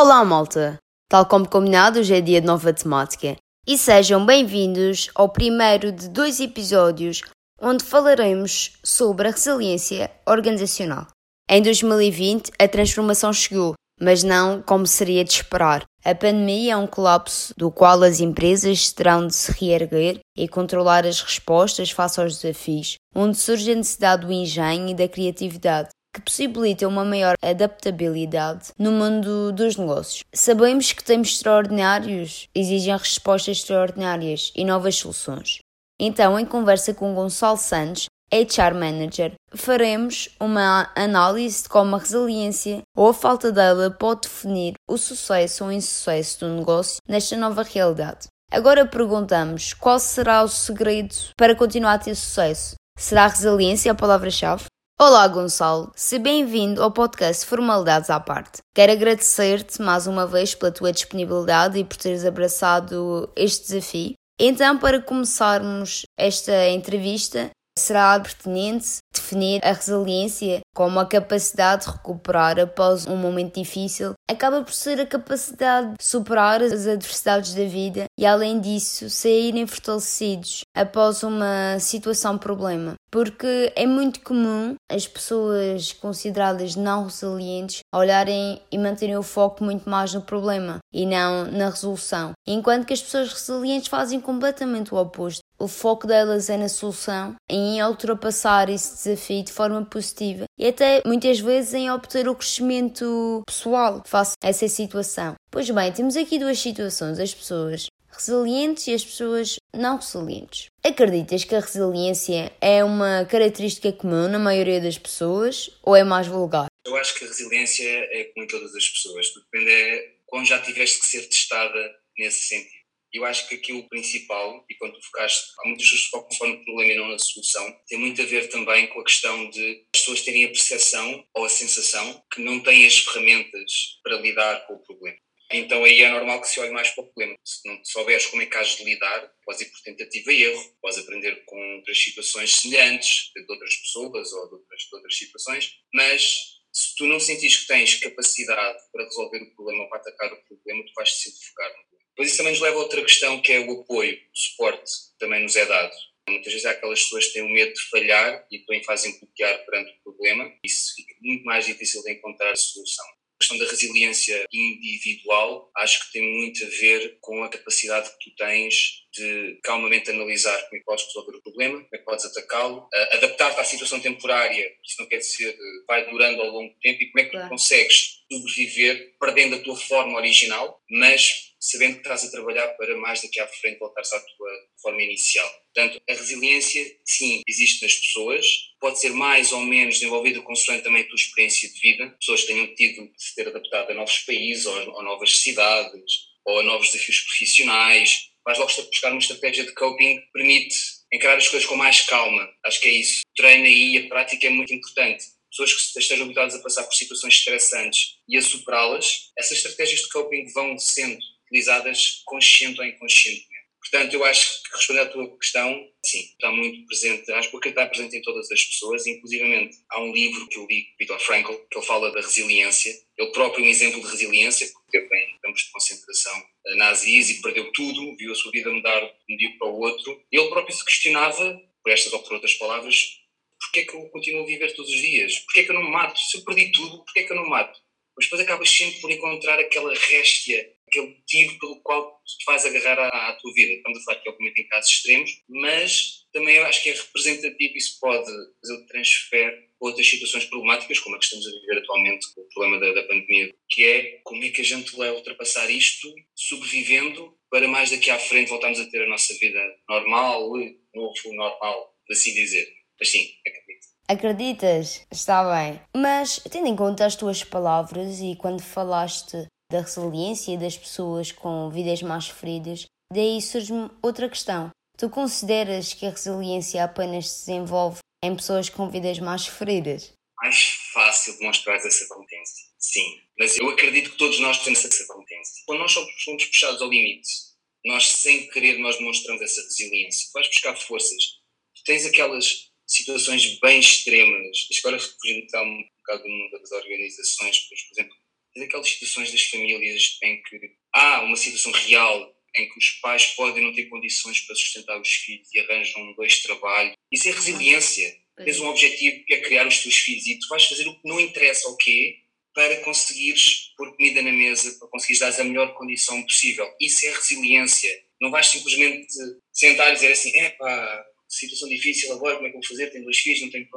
Olá, malta! Tal como combinado, hoje é dia de nova temática. E sejam bem-vindos ao primeiro de dois episódios onde falaremos sobre a resiliência organizacional. Em 2020, a transformação chegou, mas não como seria de esperar. A pandemia é um colapso do qual as empresas terão de se reerguer e controlar as respostas face aos desafios, onde surge a necessidade do engenho e da criatividade que possibilita uma maior adaptabilidade no mundo dos negócios. Sabemos que tempos extraordinários exigem respostas extraordinárias e novas soluções. Então, em conversa com Gonçalo Santos, HR Manager, faremos uma análise de como a resiliência ou a falta dela pode definir o sucesso ou insucesso do negócio nesta nova realidade. Agora perguntamos qual será o segredo para continuar a ter sucesso? Será a resiliência a palavra-chave? Olá, Gonçalo. Seja bem-vindo ao podcast Formalidades à Parte. Quero agradecer-te mais uma vez pela tua disponibilidade e por teres abraçado este desafio. Então, para começarmos esta entrevista, será pertinente definir a resiliência como a capacidade de recuperar após um momento difícil, acaba por ser a capacidade de superar as adversidades da vida e, além disso, saírem fortalecidos após uma situação problema. Porque é muito comum as pessoas consideradas não resilientes olharem e manterem o foco muito mais no problema e não na resolução, enquanto que as pessoas resilientes fazem completamente o oposto. O foco delas é na solução, em ultrapassar esse desafio de forma positiva e até muitas vezes em obter o crescimento pessoal face a essa situação. Pois bem, temos aqui duas situações: as pessoas resilientes e as pessoas não resilientes. Acreditas que a resiliência é uma característica comum na maioria das pessoas ou é mais vulgar? Eu acho que a resiliência é como todas as pessoas, depende é quando já tiveste que ser testada nesse sentido. Eu acho que aqui o principal, e quando tu focaste, há muitas pessoas que focam só no problema e não na solução, tem muito a ver também com a questão de as pessoas terem a percepção ou a sensação que não têm as ferramentas para lidar com o problema. Então aí é normal que se olhe mais para o problema. Se não souberes como é que has de lidar, podes ir por tentativa e erro, podes aprender com outras situações semelhantes, de outras pessoas ou de outras, de outras situações, mas se tu não sentires que tens capacidade para resolver o problema ou para atacar o problema, tu vais te sempre focar no Pois isso também nos leva a outra questão que é o apoio, o suporte também nos é dado. Muitas vezes há aquelas pessoas que têm o medo de falhar e também fazem bloquear perante o problema. Isso fica muito mais difícil de encontrar solução. A questão da resiliência individual acho que tem muito a ver com a capacidade que tu tens de calmamente analisar como é que podes resolver o problema, como é que podes atacá-lo, adaptar-te à situação temporária, isso não quer dizer vai durando ao longo do tempo, e como é que tu consegues sobreviver perdendo a tua forma original, mas sabendo que estás a trabalhar para mais daqui à frente voltares à tua forma inicial. Portanto, a resiliência, sim, existe nas pessoas, pode ser mais ou menos desenvolvida consoante também a tua experiência de vida, pessoas que tenham tido de se ter adaptado a novos países ou a novas cidades ou a novos desafios profissionais. Vais logo buscar uma estratégia de coping que permite encarar as coisas com mais calma. Acho que é isso. O treino aí a prática é muito importante pessoas que estejam habituadas a passar por situações estressantes e a superá-las, essas estratégias de coping vão sendo utilizadas consciente ou inconscientemente. Portanto, eu acho que responder à tua questão, sim, está muito presente, acho que está presente em todas as pessoas, inclusivamente há um livro que eu li, Viktor Frankl, que ele fala da resiliência, ele próprio é um exemplo de resiliência, porque teve em campos de concentração eh, nazis e perdeu tudo, viu a sua vida mudar de um dia para o outro, e ele próprio se questionava, por estas ou por outras palavras, porquê é que eu continuo a viver todos os dias? Porquê é que eu não me mato? Se eu perdi tudo, porquê é que eu não me mato? Mas depois acabas sempre por encontrar aquela réstia aquele motivo pelo qual tu te vais agarrar à, à, tua vida. Estamos a falar que obviamente em casos extremos, mas também eu acho que é representativo e isso pode fazer transfer outras situações problemáticas, como a que estamos a viver atualmente com o problema da, da pandemia, que é como é que a gente vai ultrapassar isto sobrevivendo para mais daqui à frente voltarmos a ter a nossa vida normal, novo normal, por assim dizer. Mas sim, acredito. Acreditas? Está bem. Mas, tendo em conta as tuas palavras e quando falaste da resiliência das pessoas com vidas mais feridas, daí surge-me outra questão. Tu consideras que a resiliência apenas se desenvolve em pessoas com vidas mais feridas? Mais fácil demonstrar essa competência, sim. Mas eu acredito que todos nós temos essa competência. Quando nós somos puxados ao limite, nós sem querer nós demonstramos essa resiliência. Tu vais buscar forças. Tu tens aquelas situações bem extremas. Agora fugindo um bocado do mundo das organizações, por exemplo, Tens aquelas situações das famílias em que há uma situação real em que os pais podem não ter condições para sustentar os filhos e arranjam dois trabalhos. Isso é resiliência. Tens um objetivo que é criar os teus filhos e tu vais fazer o que não interessa o quê para conseguires pôr comida na mesa, para conseguires dar a melhor condição possível. Isso é resiliência. Não vais simplesmente sentar e dizer assim, é pá, situação difícil agora, como é que vou fazer? Tenho dois filhos, não tenho,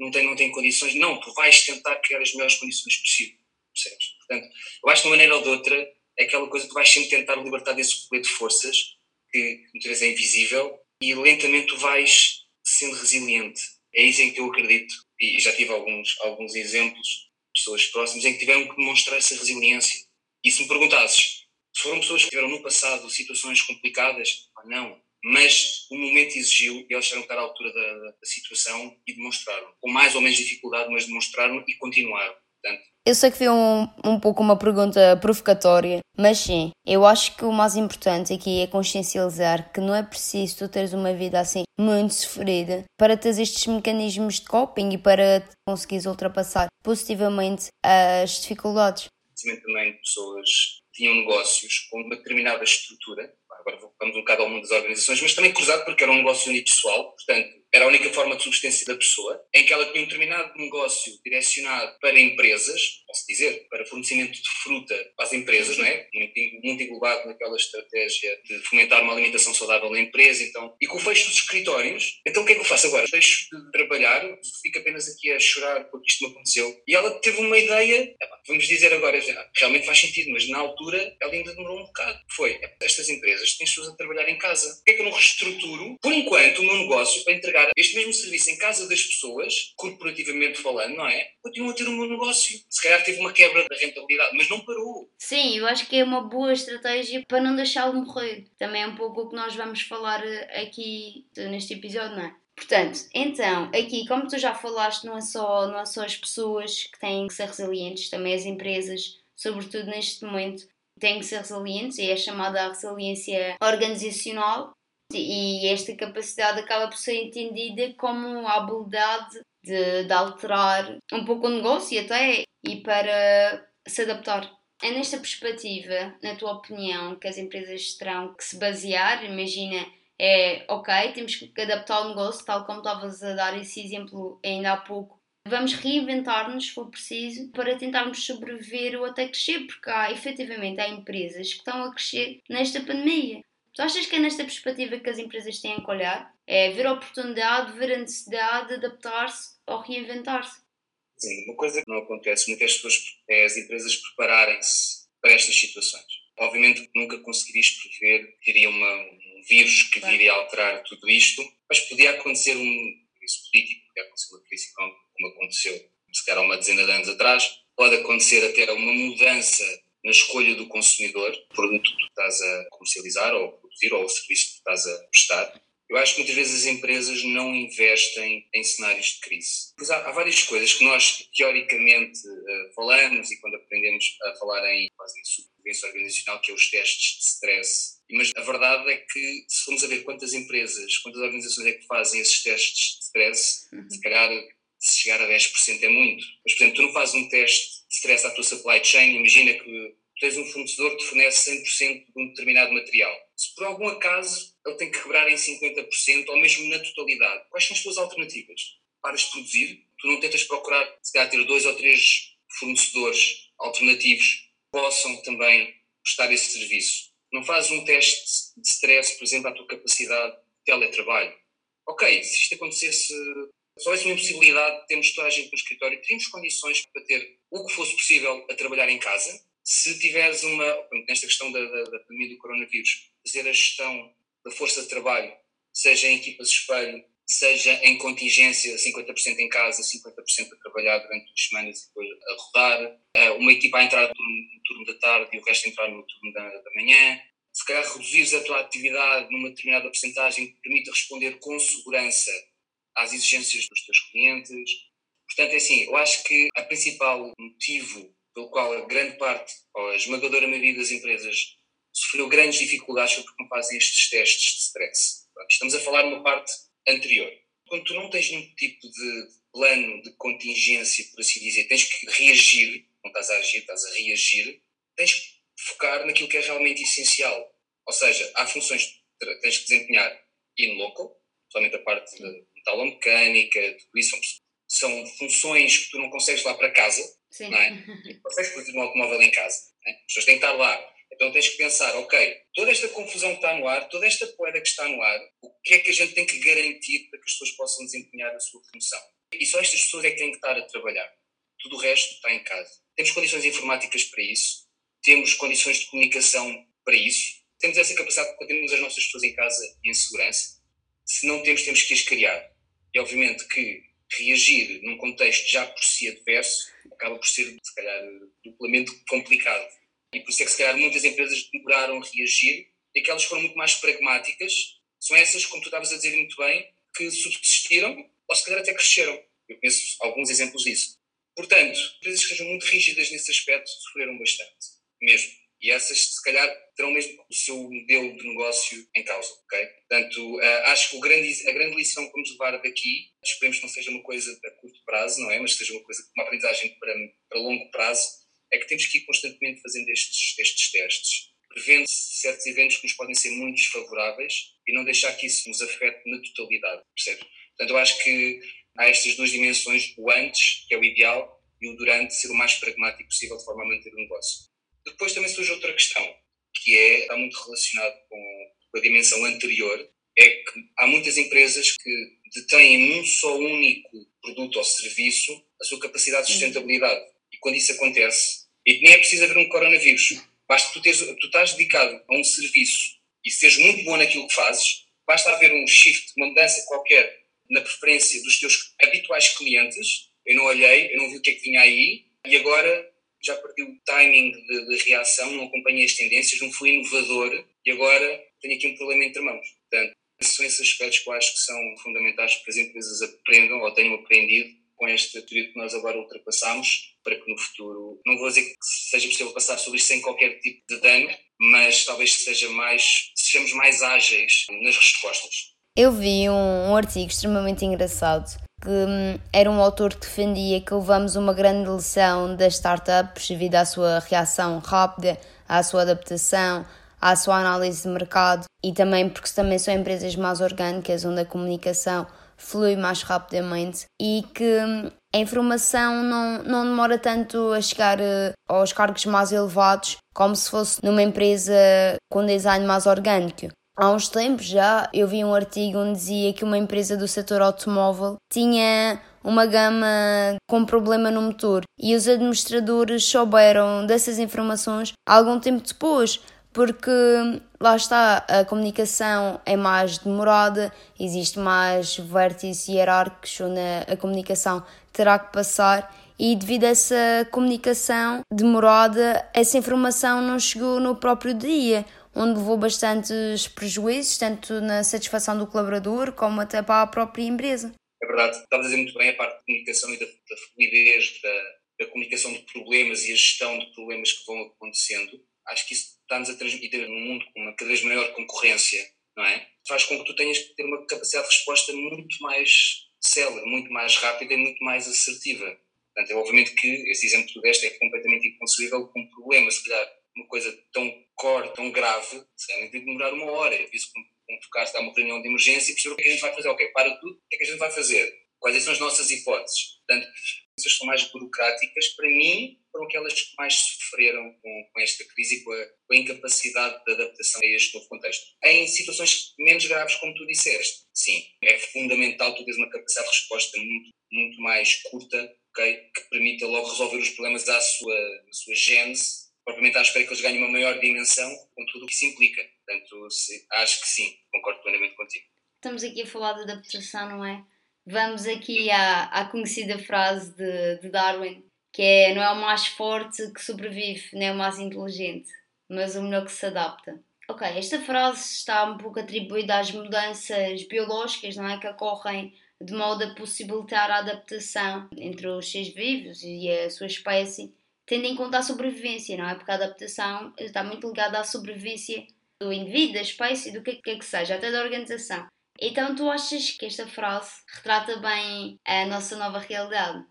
não tenho, não tenho condições. Não, tu vais tentar criar as melhores condições possíveis. Percebes? Portanto, eu acho que de uma maneira ou de outra é aquela coisa que vais sempre tentar libertar desse colete de forças, que muitas vezes é invisível, e lentamente tu vais sendo resiliente. É isso em que eu acredito, e já tive alguns, alguns exemplos, pessoas próximas, em que tiveram que demonstrar essa resiliência. E se me perguntasses, se foram pessoas que tiveram no passado situações complicadas, não, mas o momento exigiu e eles tiveram que estar à altura da, da situação e demonstraram, com mais ou menos dificuldade, mas demonstraram e continuaram. Portanto, eu sei que foi um, um pouco uma pergunta provocatória, mas sim, eu acho que o mais importante aqui é consciencializar que não é preciso tu teres uma vida assim muito sofrida para ter estes mecanismos de coping e para conseguires ultrapassar positivamente as dificuldades. Também pessoas tinham negócios com uma determinada estrutura, agora vamos um bocado ao mundo das organizações, mas também cruzado porque era um negócio unipessoal, portanto era a única forma de subsistência da pessoa, em que ela tinha um determinado negócio direcionado para empresas, posso dizer, para fornecimento de fruta para as empresas, não é? Muito, muito englobado naquela estratégia de fomentar uma alimentação saudável na empresa, então, e com o fecho dos escritórios, então o que é que eu faço agora? Deixo de trabalhar, fico apenas aqui a chorar porque isto me aconteceu. E ela teve uma ideia, vamos dizer agora, realmente faz sentido, mas na altura ela ainda demorou um bocado. Foi, estas empresas têm pessoas a trabalhar em casa. Por que é que eu não reestruturo, por enquanto, o meu negócio para entregar este mesmo serviço em casa das pessoas, corporativamente falando, não é? Continua a ter o meu negócio. Se calhar teve uma quebra da rentabilidade, mas não parou. Sim, eu acho que é uma boa estratégia para não deixá-lo morrer. Também é um pouco o que nós vamos falar eh, aqui neste episódio, não é? Portanto, então, aqui, como tu já falaste, não é só, não é só as pessoas que têm que ser resilientes, também as empresas, sobretudo neste momento, têm que ser resilientes e é chamada a resiliência organizacional e esta capacidade acaba por ser entendida como a habilidade de, de alterar um pouco o negócio até e para se adaptar. É nesta perspectiva, na tua opinião, que as empresas terão que se basear? Imagina, é ok, temos que adaptar o negócio, tal como estavas a dar esse exemplo ainda há pouco. Vamos reinventar-nos, se for preciso, para tentarmos sobreviver ou até crescer, porque há efetivamente há empresas que estão a crescer nesta pandemia. Tu achas que é nesta perspectiva que as empresas têm que olhar? É ver a oportunidade, ver a necessidade, adaptar-se ou reinventar-se? Sim, uma coisa que não acontece muitas pessoas é as empresas prepararem-se para estas situações. Obviamente nunca conseguirias prever que iria uma, um vírus que claro. viria alterar tudo isto, mas podia acontecer um isso político, podia acontecer uma crise económica, como aconteceu se calhar uma dezena de anos atrás, pode acontecer até uma mudança na escolha do consumidor, o produto que tu estás a comercializar ou a produzir ou o serviço que tu estás a prestar. Eu acho que muitas vezes as empresas não investem em cenários de crise. Pois há, há várias coisas que nós teoricamente uh, falamos e quando aprendemos a falar em, quase em organizacional, que é os testes de stress. Mas a verdade é que, se formos a ver quantas empresas, quantas organizações é que fazem esses testes de stress, uhum. se calhar se chegar a 10% é muito. Mas, por exemplo, tu não fazes um teste stress à tua supply chain, imagina que tens um fornecedor que te fornece 100% de um determinado material. Se por algum acaso ele tem que quebrar em 50% ou mesmo na totalidade, quais são as tuas alternativas? Paras de produzir? Tu não tentas procurar, se calhar, ter dois ou três fornecedores alternativos que possam também prestar esse serviço? Não fazes um teste de stress, por exemplo, à tua capacidade de teletrabalho? Ok, se isto acontecesse só essa uma possibilidade, temos toda a gente no escritório, teríamos condições para ter o que fosse possível a trabalhar em casa. Se tiveres uma, nesta questão da, da, da pandemia do coronavírus, fazer a gestão da força de trabalho, seja em equipas espelho, seja em contingência, 50% em casa, 50% a trabalhar durante duas semanas e depois a rodar, eh, uma equipa a entrar no turno, no turno da tarde e o resto a entrar no turno da, da manhã, se calhar reduzires a tua atividade numa determinada porcentagem que permita responder com segurança às exigências dos teus clientes. Portanto, é assim, eu acho que a principal motivo pelo qual a grande parte, ou a esmagadora maioria das empresas sofreu grandes dificuldades porque fazem estes testes de stress. Estamos a falar numa parte anterior. Quando tu não tens nenhum tipo de plano de contingência, por assim dizer, tens que reagir não estás a agir, estás a reagir, tens que focar naquilo que é realmente essencial. Ou seja, há funções que tens que desempenhar in local, somente a parte de metalomecânica, tudo isso, são funções que tu não consegues lá para casa, Sim. não é? Consegues produzir um automóvel em casa, é? as pessoas têm que estar lá. Então tens que pensar, ok, toda esta confusão que está no ar, toda esta poeira que está no ar, o que é que a gente tem que garantir para que as pessoas possam desempenhar a sua função? E só estas pessoas é que têm que estar a trabalhar. Tudo o resto está em casa. Temos condições informáticas para isso, temos condições de comunicação para isso, temos essa capacidade de termos as nossas pessoas em casa e em segurança. Se não temos, temos que as criar. E obviamente que reagir num contexto já por si adverso acaba por ser, se calhar, duplamente complicado. E por isso é que, se calhar, muitas empresas demoraram a reagir e aquelas que foram muito mais pragmáticas são essas, como tu estavas a dizer muito bem, que subsistiram ou se calhar até cresceram. Eu conheço alguns exemplos disso. Portanto, empresas que sejam muito rígidas nesse aspecto sofreram bastante, mesmo. E essas, se calhar, terão mesmo o seu modelo de negócio em causa, ok? Portanto, uh, acho que grande, a grande lição que vamos levar daqui, esperemos que não seja uma coisa a curto prazo, não é? Mas seja uma coisa, uma aprendizagem para, para longo prazo, é que temos que ir constantemente fazendo estes, estes testes, prevendo certos eventos que nos podem ser muito desfavoráveis e não deixar que isso nos afete na totalidade, percebe? Portanto, eu acho que há estas duas dimensões, o antes, que é o ideal, e o durante, ser o mais pragmático possível de forma a manter o negócio. Depois também surge outra questão, que é, está muito relacionado com, com a dimensão anterior, é que há muitas empresas que detêm num só único produto ou serviço a sua capacidade de sustentabilidade. E quando isso acontece, e nem é preciso haver um coronavírus, basta tu, teres, tu estás dedicado a um serviço e seres muito bom naquilo que fazes, basta haver um shift, uma mudança qualquer na preferência dos teus habituais clientes. Eu não olhei, eu não vi o que é que vinha aí e agora já perdi o timing de, de reação, não acompanhei as tendências, não fui inovador e agora tenho aqui um problema entre mãos. Portanto, são esses aspectos que eu acho que são fundamentais para as empresas aprendam ou tenham aprendido com esta teoria que nós agora ultrapassamos, para que no futuro, não vou dizer que seja possível passar sobre isto sem qualquer tipo de dano, mas talvez seja mais, sejamos mais ágeis nas respostas. Eu vi um, um artigo extremamente engraçado que hum, era um autor que defendia que levamos uma grande lição das startups devido à sua reação rápida, à sua adaptação, à sua análise de mercado e também porque também são empresas mais orgânicas onde a comunicação flui mais rapidamente e que hum, a informação não, não demora tanto a chegar uh, aos cargos mais elevados como se fosse numa empresa com design mais orgânico. Há uns tempos já eu vi um artigo onde dizia que uma empresa do setor automóvel tinha uma gama com problema no motor e os administradores souberam dessas informações algum tempo depois, porque lá está, a comunicação é mais demorada, existe mais vértices hierárquicos onde a comunicação terá que passar e devido a essa comunicação demorada, essa informação não chegou no próprio dia onde levou bastantes prejuízos, tanto na satisfação do colaborador como até para a própria empresa. É verdade, estás a dizer muito bem a parte da comunicação e da, da fluidez, da, da, comunicação de problemas e a gestão de problemas que vão acontecendo. Acho que isso está-nos a transmitir num mundo com uma cada vez maior concorrência, não é? Faz com que tu tenhas que ter uma capacidade de resposta muito mais célere, muito mais rápida e muito mais assertiva. Portanto, é obviamente que esse exemplo que tu deste é completamente inconcebível com um problema, se calhar uma coisa tão core, tão grave, tem de demorar uma hora. Isso, como tocaste, há uma reunião de emergência e perceber o que, é que a gente vai fazer. Ok, para tudo, o que é que a gente vai fazer? Quais são as nossas hipóteses? Portanto, essas são mais burocráticas, para mim, foram aquelas que mais sofreram com, com esta crise e com a, com a, incapacidade de adaptação a este novo contexto. Em situações menos graves, como tu disseste, sim, é fundamental tu teres uma capacidade de resposta muito, muito mais curta, okay, que permita logo resolver os problemas à sua, à sua gênese propriamente à espera que eles ganhem uma maior dimensão com tudo o que isso implica. Portanto, se, acho que sim, concordo plenamente contigo. Estamos aqui a falar de adaptação, não é? Vamos aqui à, à conhecida frase de, de Darwin, que é não é o mais forte que sobrevive, nem é o mais inteligente, mas o melhor que se adapta. Ok, esta frase está um pouco atribuída às mudanças biológicas, não é? Que ocorrem de modo a possibilitar a adaptação entre os seres vivos e a sua espécie tendo em conta a sobrevivência, não é? Porque a adaptação está muito ligada à sobrevivência do indivíduo, da espécie, do que é que seja, até da organização. Então, tu achas que esta frase retrata bem a nossa nova realidade?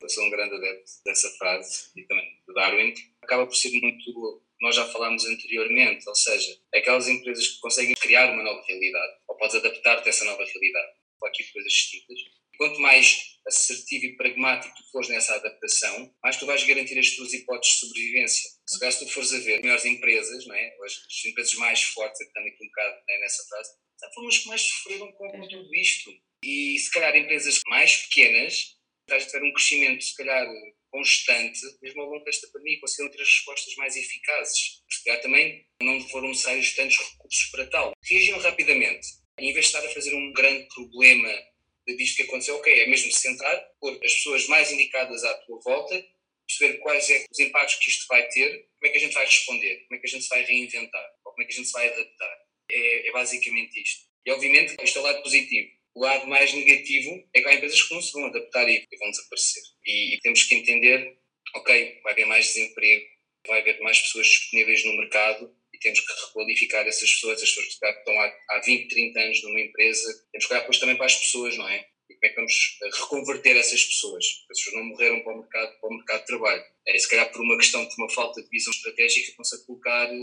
Eu sou um grande adepto dessa frase e também do Darwin. Acaba por ser muito nós já falámos anteriormente, ou seja, aquelas empresas que conseguem criar uma nova realidade, ou podes adaptar-te a essa nova realidade, ou aqui coisas distintas. Quanto mais assertivo e pragmático tu fores nessa adaptação, mais tu vais garantir as tuas hipóteses de sobrevivência. Se caso tu fores a ver melhores empresas, não é? as, as empresas mais fortes, estando aqui um bocado né, nessa frase, foram as que mais sofreram com, com tudo isto. E se calhar empresas mais pequenas, estás a ter um crescimento, se calhar, constante, mesmo ao longo desta pandemia, conseguiram ter as respostas mais eficazes. Se calhar também não foram necessários tantos recursos para tal. Reagiram rapidamente. Em vez de estar a fazer um grande problema disto que aconteceu, ok, é mesmo sentar, pôr as pessoas mais indicadas à tua volta, perceber quais é os impactos que isto vai ter, como é que a gente vai responder, como é que a gente se vai reinventar, ou como é que a gente se vai adaptar. É, é basicamente isto. E obviamente isto é o lado positivo. O lado mais negativo é que há empresas que não se vão adaptar e vão desaparecer. E, e temos que entender, ok, vai haver mais desemprego, vai haver mais pessoas disponíveis no mercado e temos que requalificar essas pessoas, as pessoas que estão há, há 20, 30 anos numa empresa, temos que olhar depois também para as pessoas, não é? E como é que vamos eh, reconverter essas pessoas? As pessoas não morreram para o mercado, para o mercado de trabalho. É, se calhar por uma questão de uma falta de visão estratégica, estão-se a colocar eh,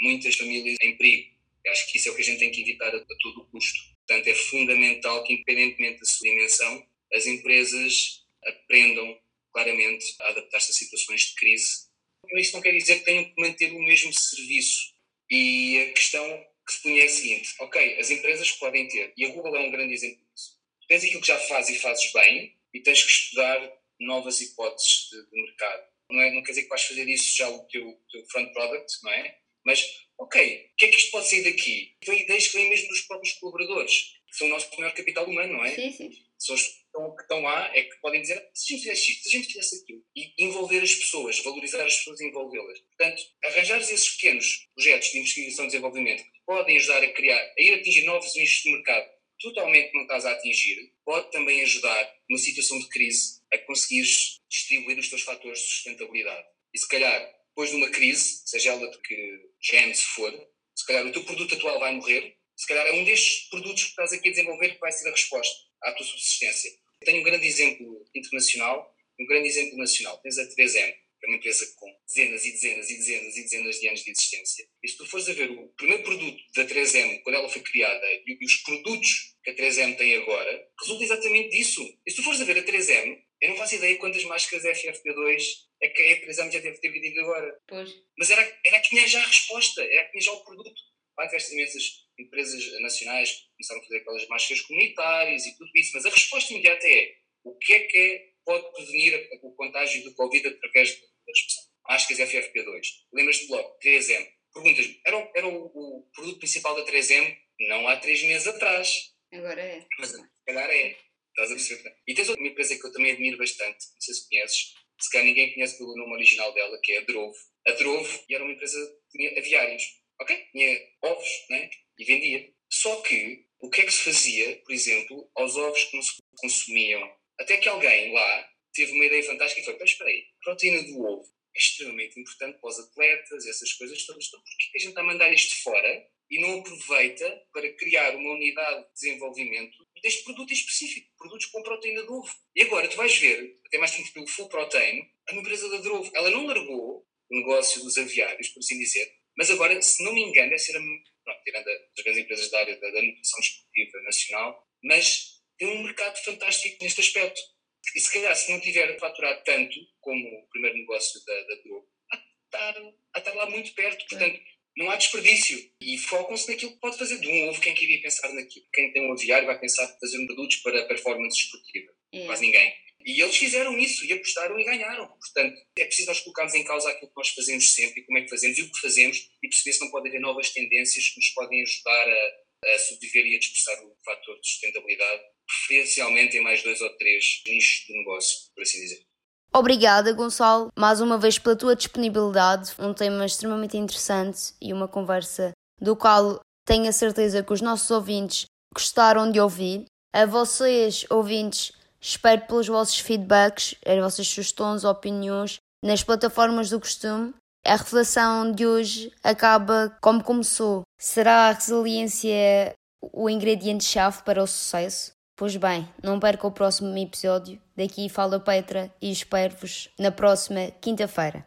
muitas famílias em perigo. Eu acho que isso é o que a gente tem que evitar a, a todo custo. Portanto, é fundamental que, independentemente da sua dimensão, as empresas aprendam claramente a adaptar-se a situações de crise. Isso não quer dizer que tenham que manter o mesmo serviço. E a questão que se punha é a seguinte: ok, as empresas podem ter, e a Google é um grande exemplo disso. Tens aquilo que já fazes e fazes bem, e tens que estudar novas hipóteses de, de mercado. Não, é, não quer dizer que vais fazer isso já o teu, teu front product, não é? Mas, ok, o que é que isto pode sair daqui? Vem ideias que vêm mesmo dos próprios colaboradores, que são o nosso maior capital humano, não é? Sim, sim. Pessoas que estão lá é que podem dizer se a gente fizesse isto, se a gente fizesse aquilo. E envolver as pessoas, valorizar as pessoas e envolvê-las. Portanto, arranjar esses pequenos projetos de investigação e desenvolvimento que podem ajudar a criar, a ir atingir novos nichos de mercado totalmente não estás a atingir, pode também ajudar, numa situação de crise, a conseguires distribuir os teus fatores de sustentabilidade. E se calhar depois de uma crise, seja ela de que género se for, se calhar o teu produto atual vai morrer, se calhar é um destes produtos que estás aqui a desenvolver que vai ser a resposta à tua subsistência. Tenho um grande exemplo internacional um grande exemplo nacional. Tens a 3M, que é uma empresa com dezenas e dezenas e dezenas e dezenas de anos de existência. E se tu fores a ver o primeiro produto da 3M, quando ela foi criada, e os produtos que a 3M tem agora, resulta exatamente disso. E se tu fores a ver a 3M, eu não faço ideia quantas máscaras FFP2 é que a empresa já deve ter vendido agora. Pois. Mas era, era que tinha já a resposta, era que tinha já o produto. Tiveste imensas empresas nacionais começaram a fazer aquelas máscaras comunitárias e tudo isso, mas a resposta imediata é o que é que é, pode prevenir o contágio do Covid através da expressão? Máscaras FFP2. Lembras-te logo, 3M. Perguntas, era, era o, o, produto principal da 3M não há três meses atrás. Agora é. Mas se calhar é. Estás a perceber? E tens outra empresa que eu também admiro bastante, não sei se conheces, se calhar ninguém conhece pelo nome original dela, que é a Drovo. A Drovo era uma empresa que tinha aviários, ok? Tinha ovos, né? E vendia. Só que, o que é que se fazia, por exemplo, aos ovos que não se consumiam? Até que alguém lá teve uma ideia fantástica e foi, mas espera aí, a proteína do ovo é extremamente importante para os atletas, essas coisas todas, então porquê que a gente está a mandar isto fora e não aproveita para criar uma unidade de desenvolvimento deste produto específico, produtos com proteína de ovo. E agora tu vais ver, até mais tempo pelo Full Protein, a empresa da Drovo, ela não largou o negócio dos aviários, por assim dizer, mas agora, se não me engano, deve ser a, tirando as grandes empresas da área da, da nutrição desportiva nacional, mas tem um mercado fantástico neste aspecto. E se calhar, se não tiver faturado tanto como o primeiro negócio da, da a estar, a estar lá muito perto. Portanto, não há desperdício. E focam-se naquilo que pode fazer. De um ovo, quem queria pensar naquilo? Quem tem um aviário vai pensar em fazer produtos para performance esportiva. É. Quase ninguém. E eles fizeram isso e apostaram e ganharam. Portanto, é preciso nós colocarmos em causa aquilo que nós fazemos sempre e como é que fazemos e o que fazemos e perceber se não pode haver novas tendências que nos podem ajudar a, a sobreviver e a dispersar o fator de sustentabilidade, preferencialmente em mais dois ou três nichos de negócio, por assim dizer. Obrigada, Gonçalo, mais uma vez pela tua disponibilidade. Um tema extremamente interessante e uma conversa do qual tenho a certeza que os nossos ouvintes gostaram de ouvir. A vocês, ouvintes, espero pelos vossos feedbacks, as vossas sugestões, opiniões nas plataformas do costume. A reflexão de hoje acaba como começou. Será a resiliência o ingrediente-chave para o sucesso? Pois bem, não perca o próximo episódio. Daqui fala Petra e espero-vos na próxima quinta-feira.